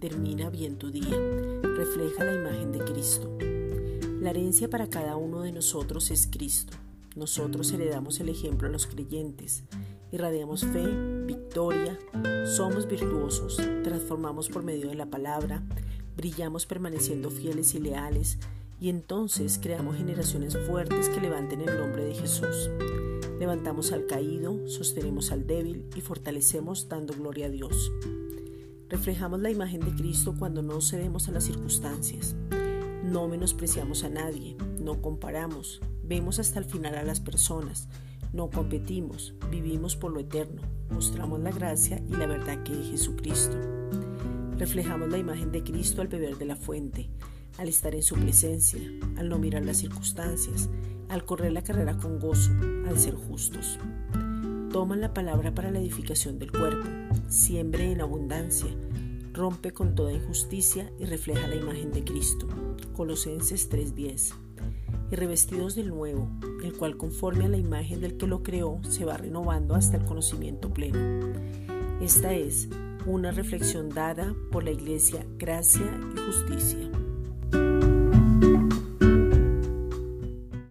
termina bien tu día. Refleja la imagen de Cristo. La herencia para cada uno de nosotros es Cristo. Nosotros heredamos el ejemplo a los creyentes. Irradiamos fe, victoria, somos virtuosos, transformamos por medio de la palabra, brillamos permaneciendo fieles y leales, y entonces creamos generaciones fuertes que levanten el nombre de Jesús. Levantamos al caído, sostenemos al débil y fortalecemos dando gloria a Dios. Reflejamos la imagen de Cristo cuando no cedemos a las circunstancias. No menospreciamos a nadie, no comparamos, vemos hasta el final a las personas, no competimos, vivimos por lo eterno, mostramos la gracia y la verdad que es Jesucristo. Reflejamos la imagen de Cristo al beber de la fuente, al estar en su presencia, al no mirar las circunstancias, al correr la carrera con gozo, al ser justos. Toman la palabra para la edificación del cuerpo, siembre en abundancia, rompe con toda injusticia y refleja la imagen de Cristo. Colosenses 3:10. Y revestidos del nuevo, el cual conforme a la imagen del que lo creó se va renovando hasta el conocimiento pleno. Esta es una reflexión dada por la Iglesia Gracia y Justicia.